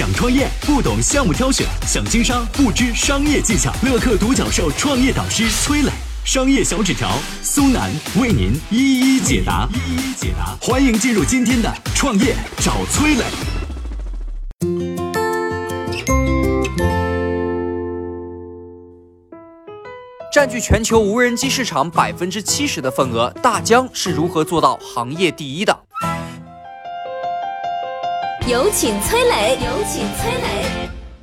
想创业不懂项目挑选，想经商不知商业技巧。乐客独角兽创业导师崔磊，商业小纸条苏南为您一一解答。一一解答，欢迎进入今天的创业找崔磊。占据全球无人机市场百分之七十的份额，大疆是如何做到行业第一的？有请崔磊，有请崔磊。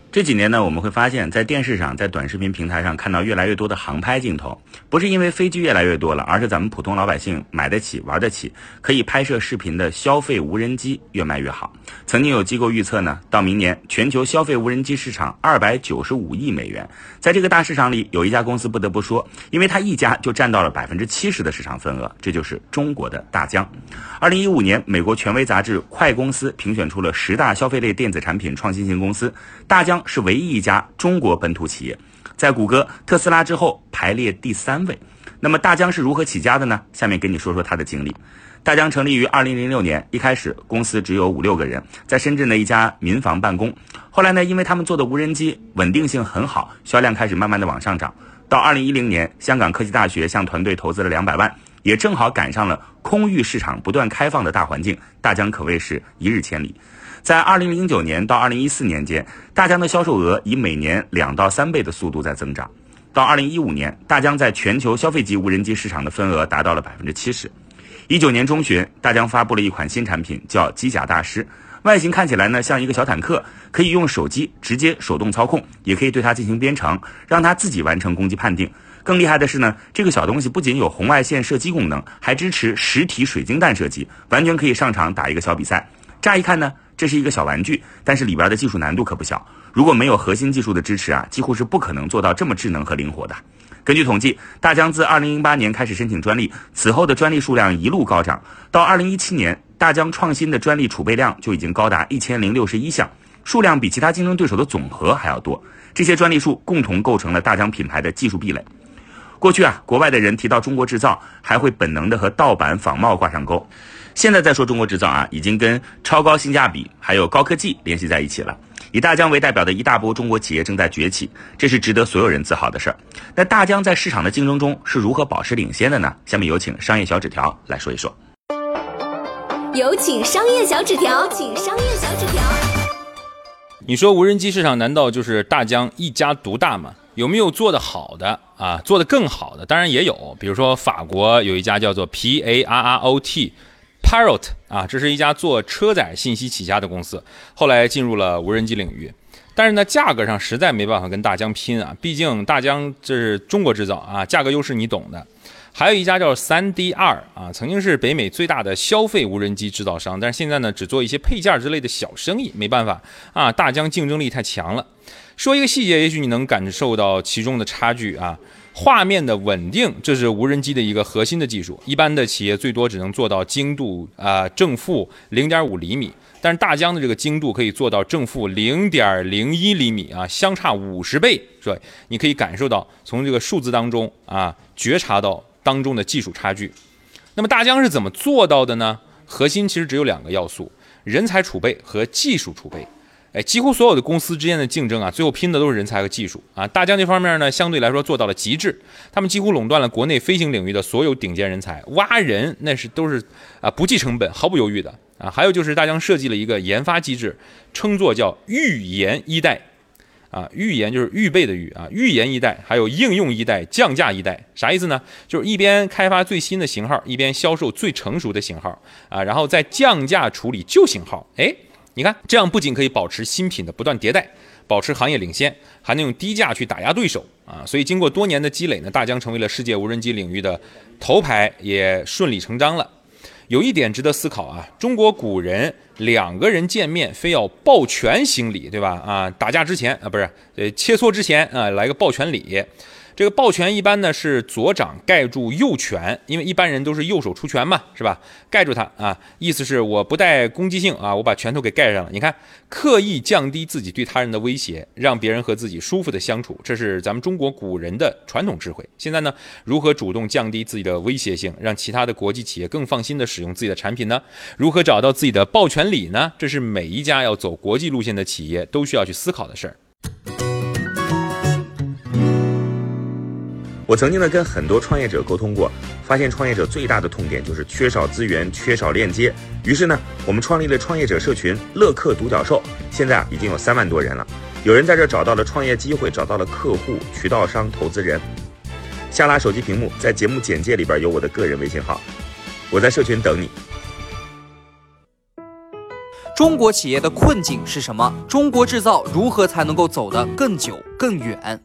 这几年呢，我们会发现，在电视上、在短视频平台上看到越来越多的航拍镜头，不是因为飞机越来越多了，而是咱们普通老百姓买得起、玩得起，可以拍摄视频的消费无人机越卖越好。曾经有机构预测呢，到明年全球消费无人机市场二百九十五亿美元。在这个大市场里，有一家公司不得不说，因为它一家就占到了百分之七十的市场份额，这就是中国的大疆。二零一五年，美国权威杂志《快公司》评选出了十大消费类电子产品创新型公司，大疆。是唯一一家中国本土企业，在谷歌、特斯拉之后排列第三位。那么大疆是如何起家的呢？下面跟你说说它的经历。大疆成立于二零零六年，一开始公司只有五六个人，在深圳的一家民房办公。后来呢，因为他们做的无人机稳定性很好，销量开始慢慢的往上涨。到二零一零年，香港科技大学向团队投资了两百万，也正好赶上了空域市场不断开放的大环境，大疆可谓是一日千里。在二零零九年到二零一四年间，大疆的销售额以每年两到三倍的速度在增长。到二零一五年，大疆在全球消费级无人机市场的份额达到了百分之七十。一九年中旬，大疆发布了一款新产品，叫机甲大师。外形看起来呢像一个小坦克，可以用手机直接手动操控，也可以对它进行编程，让它自己完成攻击判定。更厉害的是呢，这个小东西不仅有红外线射击功能，还支持实体水晶弹射击，完全可以上场打一个小比赛。乍一看呢。这是一个小玩具，但是里边的技术难度可不小。如果没有核心技术的支持啊，几乎是不可能做到这么智能和灵活的。根据统计，大疆自2008年开始申请专利，此后的专利数量一路高涨。到2017年，大疆创新的专利储备量就已经高达1061项，数量比其他竞争对手的总和还要多。这些专利数共同构成了大疆品牌的技术壁垒。过去啊，国外的人提到中国制造，还会本能的和盗版仿冒挂上钩。现在再说中国制造啊，已经跟超高性价比还有高科技联系在一起了。以大疆为代表的一大波中国企业正在崛起，这是值得所有人自豪的事儿。那大疆在市场的竞争中是如何保持领先的呢？下面有请商业小纸条来说一说。有请商业小纸条，请商业小纸条。你说无人机市场难道就是大疆一家独大吗？有没有做得好的啊？做得更好的当然也有，比如说法国有一家叫做 P A R R O T。Parrot 啊，这是一家做车载信息起家的公司，后来进入了无人机领域，但是呢，价格上实在没办法跟大疆拼啊，毕竟大疆这是中国制造啊，价格优势你懂的。还有一家叫三 D 二啊，曾经是北美最大的消费无人机制造商，但是现在呢，只做一些配件之类的小生意，没办法啊，大疆竞争力太强了。说一个细节，也许你能感受到其中的差距啊。画面的稳定，这是无人机的一个核心的技术。一般的企业最多只能做到精度啊正负零点五厘米，但是大疆的这个精度可以做到正负零点零一厘米啊，相差五十倍，是吧？你可以感受到从这个数字当中啊，觉察到当中的技术差距。那么大疆是怎么做到的呢？核心其实只有两个要素：人才储备和技术储备。哎，几乎所有的公司之间的竞争啊，最后拼的都是人才和技术啊。大疆这方面呢，相对来说做到了极致，他们几乎垄断了国内飞行领域的所有顶尖人才，挖人那是都是啊不计成本、毫不犹豫的啊。还有就是大疆设计了一个研发机制，称作叫预研一代啊，预研就是预备的预啊，预研一代，还有应用一代、降价一代，啥意思呢？就是一边开发最新的型号，一边销售最成熟的型号啊，然后再降价处理旧型号，哎。你看，这样不仅可以保持新品的不断迭代，保持行业领先，还能用低价去打压对手啊！所以经过多年的积累呢，大疆成为了世界无人机领域的头牌，也顺理成章了。有一点值得思考啊，中国古人两个人见面非要抱拳行礼，对吧？啊，打架之前啊，不是，呃，切磋之前啊，来个抱拳礼。这个抱拳一般呢是左掌盖住右拳，因为一般人都是右手出拳嘛，是吧？盖住它啊，意思是我不带攻击性啊，我把拳头给盖上了。你看，刻意降低自己对他人的威胁，让别人和自己舒服的相处，这是咱们中国古人的传统智慧。现在呢，如何主动降低自己的威胁性，让其他的国际企业更放心的使用自己的产品呢？如何找到自己的抱拳礼呢？这是每一家要走国际路线的企业都需要去思考的事儿。我曾经呢跟很多创业者沟通过，发现创业者最大的痛点就是缺少资源、缺少链接。于是呢，我们创立了创业者社群“乐客独角兽”，现在啊已经有三万多人了。有人在这找到了创业机会，找到了客户、渠道商、投资人。下拉手机屏幕，在节目简介里边有我的个人微信号，我在社群等你。中国企业的困境是什么？中国制造如何才能够走得更久更远？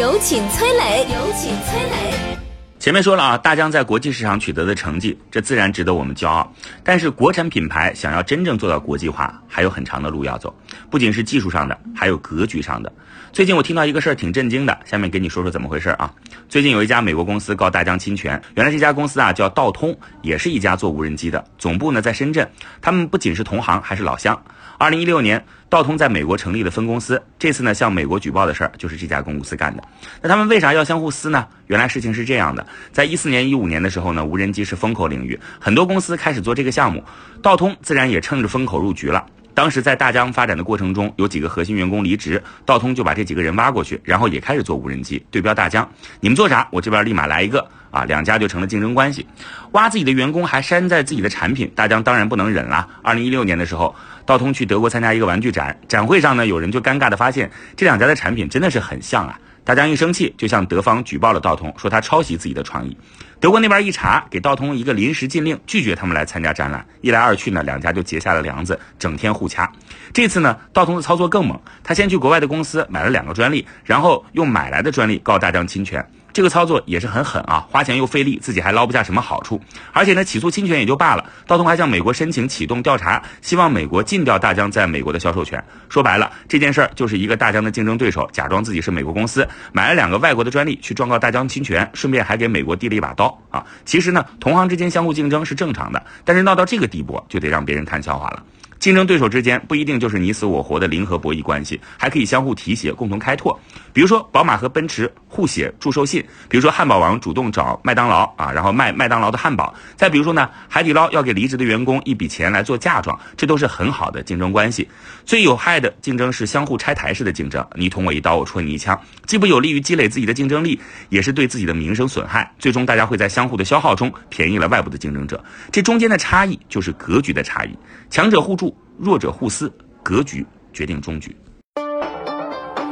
有请崔磊，有请崔磊。前面说了啊，大疆在国际市场取得的成绩，这自然值得我们骄傲。但是国产品牌想要真正做到国际化，还有很长的路要走，不仅是技术上的，还有格局上的。最近我听到一个事儿挺震惊的，下面给你说说怎么回事啊？最近有一家美国公司告大疆侵权，原来这家公司啊叫道通，也是一家做无人机的，总部呢在深圳。他们不仅是同行，还是老乡。二零一六年，道通在美国成立了分公司。这次呢，向美国举报的事儿就是这家公司干的。那他们为啥要相互撕呢？原来事情是这样的：在一四年、一五年的时候呢，无人机是风口领域，很多公司开始做这个项目，道通自然也趁着风口入局了。当时在大疆发展的过程中，有几个核心员工离职，道通就把这几个人挖过去，然后也开始做无人机，对标大疆。你们做啥，我这边立马来一个啊！两家就成了竞争关系。挖自己的员工还山寨自己的产品，大疆当然不能忍了。二零一六年的时候。道通去德国参加一个玩具展，展会上呢，有人就尴尬的发现这两家的产品真的是很像啊！大疆一生气就向德方举报了道通，说他抄袭自己的创意。德国那边一查，给道通一个临时禁令，拒绝他们来参加展览。一来二去呢，两家就结下了梁子，整天互掐。这次呢，道通的操作更猛，他先去国外的公司买了两个专利，然后用买来的专利告大疆侵权。这个操作也是很狠啊，花钱又费力，自己还捞不下什么好处。而且呢，起诉侵权也就罢了，道通还向美国申请启动调查，希望美国禁掉大疆在美国的销售权。说白了，这件事儿就是一个大疆的竞争对手，假装自己是美国公司，买了两个外国的专利去状告大疆侵权，顺便还给美国递了一把刀啊。其实呢，同行之间相互竞争是正常的，但是闹到这个地步，就得让别人看笑话了。竞争对手之间不一定就是你死我活的零和博弈关系，还可以相互提携，共同开拓。比如说，宝马和奔驰互写祝寿信；比如说，汉堡王主动找麦当劳啊，然后卖麦当劳的汉堡；再比如说呢，海底捞要给离职的员工一笔钱来做嫁妆，这都是很好的竞争关系。最有害的竞争是相互拆台式的竞争，你捅我一刀，我戳你一枪，既不有利于积累自己的竞争力，也是对自己的名声损害。最终，大家会在相互的消耗中便宜了外部的竞争者。这中间的差异就是格局的差异，强者互助。弱者互撕，格局决定终局。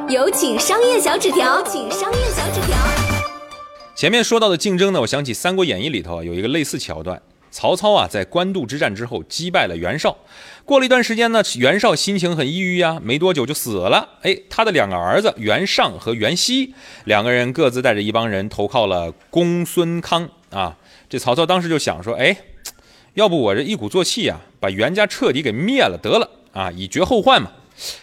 有请商业小纸条，请商业小纸条。前面说到的竞争呢，我想起《三国演义》里头有一个类似桥段。曹操啊，在官渡之战之后击败了袁绍，过了一段时间呢，袁绍心情很抑郁呀，没多久就死了。哎，他的两个儿子袁尚和袁熙两个人各自带着一帮人投靠了公孙康啊。这曹操当时就想说，哎。要不我这一鼓作气啊，把袁家彻底给灭了得了啊，以绝后患嘛。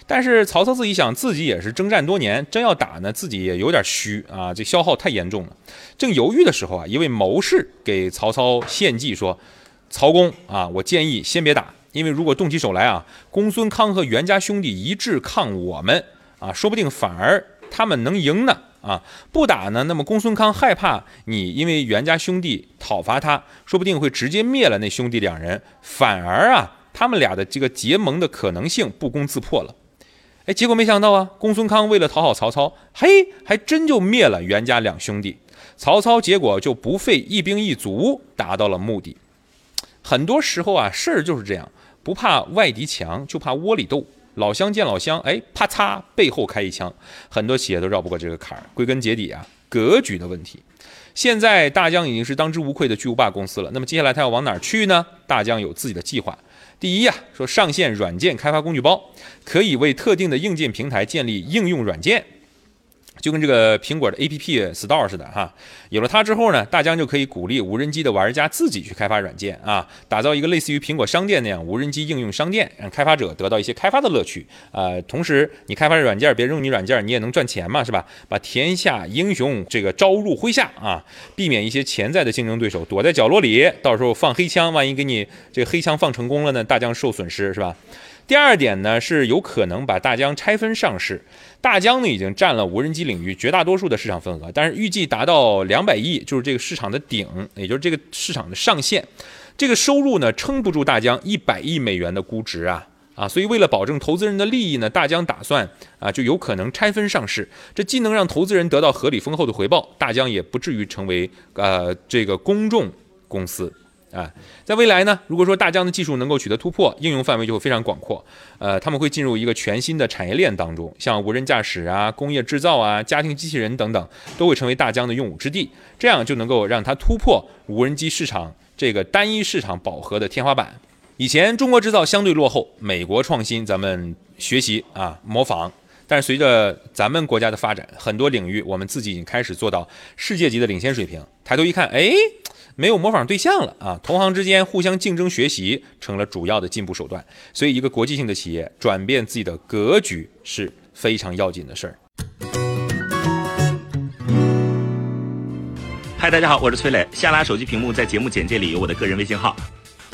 但是曹操自己想，自己也是征战多年，真要打呢，自己也有点虚啊，这消耗太严重了。正犹豫的时候啊，一位谋士给曹操献计说：“曹公啊，我建议先别打，因为如果动起手来啊，公孙康和袁家兄弟一致抗我们啊，说不定反而他们能赢呢。”啊，不打呢，那么公孙康害怕你因为袁家兄弟讨伐他，说不定会直接灭了那兄弟两人，反而啊，他们俩的这个结盟的可能性不攻自破了。哎，结果没想到啊，公孙康为了讨好曹操，嘿，还真就灭了袁家两兄弟。曹操结果就不费一兵一卒达到了目的。很多时候啊，事儿就是这样，不怕外敌强，就怕窝里斗。老乡见老乡，哎，啪嚓，背后开一枪，很多企业都绕不过这个坎儿。归根结底啊，格局的问题。现在大疆已经是当之无愧的巨无霸公司了，那么接下来它要往哪儿去呢？大疆有自己的计划。第一呀，说上线软件开发工具包，可以为特定的硬件平台建立应用软件。就跟这个苹果的 APP Store 似的哈。有了它之后呢，大疆就可以鼓励无人机的玩家自己去开发软件啊，打造一个类似于苹果商店那样无人机应用商店，让开发者得到一些开发的乐趣啊。同时，你开发的软件，别人用你软件，你也能赚钱嘛，是吧？把天下英雄这个招入麾下啊，避免一些潜在的竞争对手躲在角落里，到时候放黑枪，万一给你这黑枪放成功了呢，大疆受损失是吧？第二点呢，是有可能把大疆拆分上市。大疆呢已经占了无人机领域绝大多数的市场份额，但是预计达到两百亿，就是这个市场的顶，也就是这个市场的上限。这个收入呢撑不住大疆一百亿美元的估值啊啊！所以为了保证投资人的利益呢，大疆打算啊就有可能拆分上市。这既能让投资人得到合理丰厚的回报，大疆也不至于成为呃这个公众公司。啊，在未来呢，如果说大疆的技术能够取得突破，应用范围就会非常广阔。呃，他们会进入一个全新的产业链当中，像无人驾驶啊、工业制造啊、家庭机器人等等，都会成为大疆的用武之地。这样就能够让它突破无人机市场这个单一市场饱和的天花板。以前中国制造相对落后，美国创新咱们学习啊模仿，但是随着咱们国家的发展，很多领域我们自己已经开始做到世界级的领先水平。抬头一看，哎。没有模仿对象了啊！同行之间互相竞争学习成了主要的进步手段，所以一个国际性的企业转变自己的格局是非常要紧的事儿。嗨，大家好，我是崔磊。下拉手机屏幕，在节目简介里有我的个人微信号。